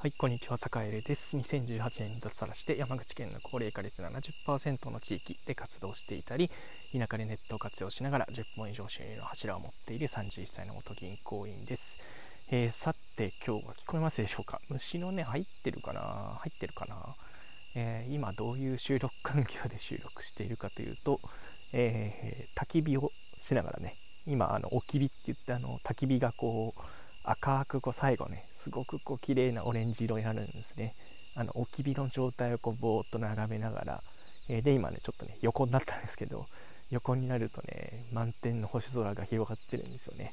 はい、こんにちは、坂入です。2018年に脱サラして山口県の高齢化率70%の地域で活動していたり、田舎でネットを活用しながら10本以上収入の柱を持っている31歳の元銀行員です。えー、さて、今日は聞こえますでしょうか？虫のね、入ってるかな？入ってるかな、えー、今どういう収録環境で収録しているかというと、えー、焚き火をしながらね、今、あの、おき火って言って、あの、焚き火がこう、赤くこう最後ねすごくこう綺麗なオレンジ色になるんですね。あの置き火の状態をこうぼーっと眺めながら、えー、で今ねちょっとね横になったんですけど横になるとね満天の星空が広がってるんですよね、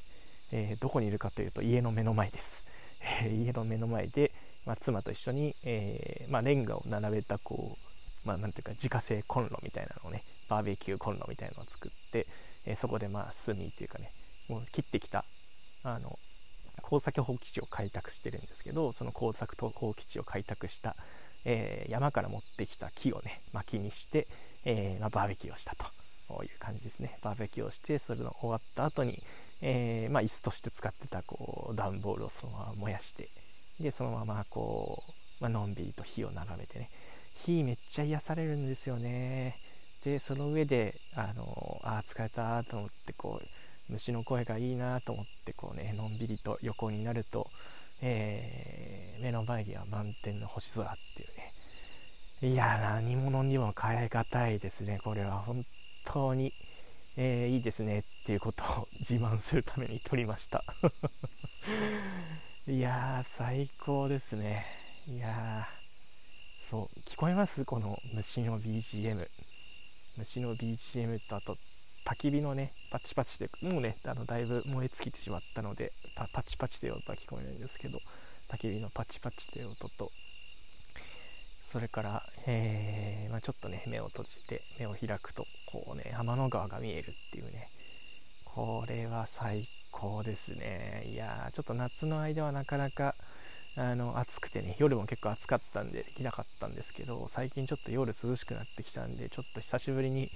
えー、どこにいるかというと家の目の前です、えー、家の目の前で、まあ、妻と一緒に、えまあ、レンガを並べたこうまあ、ていうか自家製コンロみたいなのをねバーベキューコンロみたいなのを作って、えそこでまあ炭っていうかねもう切ってきたあの耕作放棄地を開拓してるんですけどその耕作と放棄地を開拓した、えー、山から持ってきた木をね薪にして、えー、まあ、バーベキューをしたという感じですね。バーベキューをしてそれの終わった後に、えー、まあ、椅子として使ってたこう段ボールをそのまま燃やしてでそのままこう、まあのんびりと火を眺めてね。火めっちゃ癒されるんですよね。でその上であのあ疲れたと思ってこう虫の声がいいなと思ってこうねのんびりと横になると、えー、目の前には満天の星空っていうね。いや何者にも変え難いですね。これは本当に、えー、いいですねっていうことを自慢するために撮りました。いやー最高ですね。いやそう聞こえます？この虫の BGM 虫の BGM とあと焚き火のね、パチパチで、もうね、あのだいぶ燃え尽きてしまったので、パパチパチという音は聞こえないんですけど、焚き火のパチパチという音と、それから、えー、まあ、ちょっとね、目を閉じて、目を開くと、こうね、天の川が見えるっていうね、これは最高ですね。いやー、ちょっと夏の間はなかなか、あの暑くてね夜も結構暑かったんでできなかったんですけど最近ちょっと夜涼しくなってきたんでちょっと久しぶりに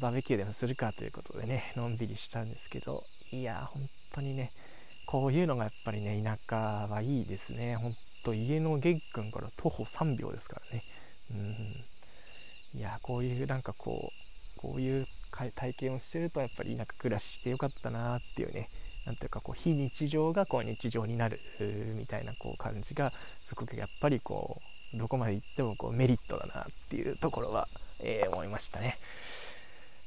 バーベキューでもするかということでね、のんびりしたんですけど、いや、本当にね、こういうのがやっぱりね、田舎はいいですね。ほんと家の玄関から徒歩3秒ですからね。うん。いや、こういうなんかこう、こういう体験をしてるとやっぱり田舎暮らししてよかったなっていうね、なんていうかこう非日常がこう日常になるみたいなこう感じがすごくやっぱりこうどこまで行ってもこうメリットだなっていうところは、えー、思いましたね。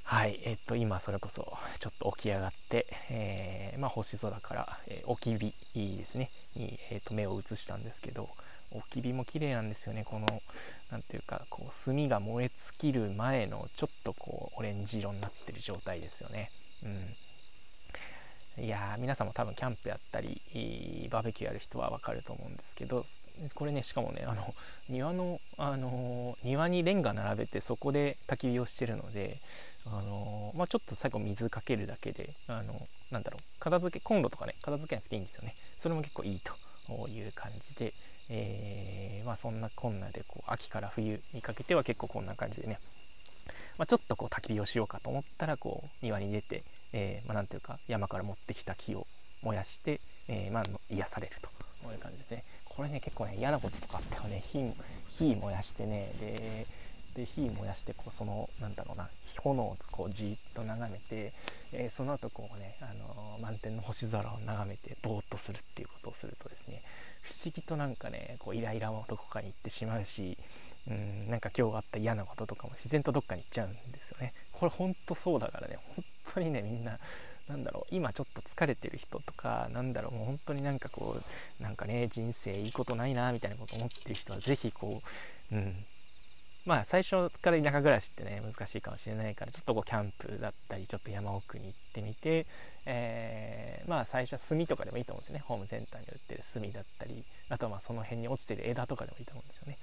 はい、えっと、今それこそちょっと起き上がって、えー、まあ、星空から、えー、置き火ですね、に、えー、と目を移したんですけど、置き火も綺麗なんですよね、この、なんていうか、こう、炭が燃え尽きる前の、ちょっとこう、オレンジ色になってる状態ですよね。うん。いやー、皆さんも多分キャンプやったり、バーベキューやる人はわかると思うんですけど、これね、しかもね、あの、庭の、あの庭にレンガ並べてそこで焚き火をしてるので、あのまあ、ちょっと最後水かけるだけで、あのなんだろう、片付け、コンロとかね、片付けなくていいんですよね。それも結構いいという感じで、えー、まあ、そんなこんなで、こう、秋から冬にかけては結構こんな感じでね、まあ、ちょっとこう焚き火をしようかと思ったら、こう、庭に出て、えー、まあ、ていうか、山から持ってきた木を燃やして、えー、まあ、癒されると。いう感じでね、これね、結構ね、嫌なこととかあってはね、火、火燃やしてね、で、で火燃やしてこうそのなんだろうな炎をこうじっと眺めて、えー、その後こうね、あのー、満天の星空を眺めてぼーっとするっていうことをするとですね不思議となんかねこうイライラもどこかに行ってしまうしうんなんか今日あった嫌なこととかも自然とどっかに行っちゃうんですよね。これほんとそうだからね本当にねみんななんだろう今ちょっと疲れてる人とかなんだろうもう本当になんかこうなんかね人生いいことないなみたいなこと思ってる人は是非こううんまあ最初から田舎暮らしってね難しいかもしれないからちょっとこうキャンプだったりちょっと山奥に行ってみて、え、まあ最初は炭とかでもいいと思うんですよね。ホームセンターに売ってる炭だったりあとはまあその辺に落ちてる枝とかでもいいと思うんですよね、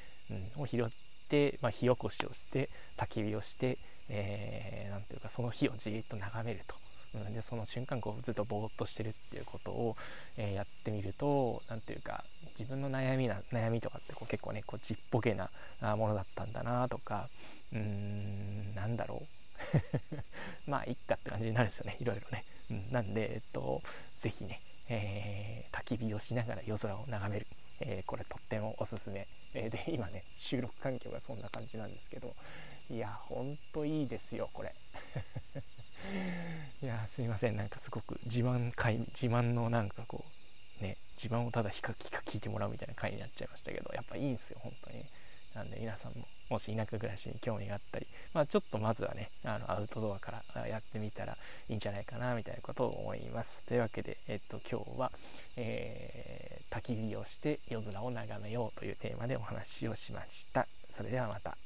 うん、を拾って、まあ、火起こしをして焚き火をして、えー、なんていうかその火をじーっと眺めると。うん、でその瞬間こうずっとぼーっとしてるっていうことを、えー、やってみると何ていうか自分の悩みな悩みとかってこう結構ねこうちっぽけなものだったんだなとかうーんなんだろう。まあいっかって感じになるんですよねいろいろね、うん、なんでえっと是非ね、えー、焚き火をしながら夜空を眺める。えー、これとってもおすすめ、え、で今ね収録環境がそんな感じなんですけど。いやほんといいですよこれ。いやすいません。なんかすごく自慢会自慢のなんかこうね自慢をただひかひか聞いてもらうみたいな回になっちゃいましたけどやっぱいいんですよ本当に。なんで皆さんももし田舎暮らしに興味があったり、まあ、ちょっとまずはねあのアウトドアからやってみたらいいんじゃないかなみたいなことを思います。というわけで、えっと、今日は、えー、焚き火をして夜空を眺めようというテーマでお話をしました。それではまた。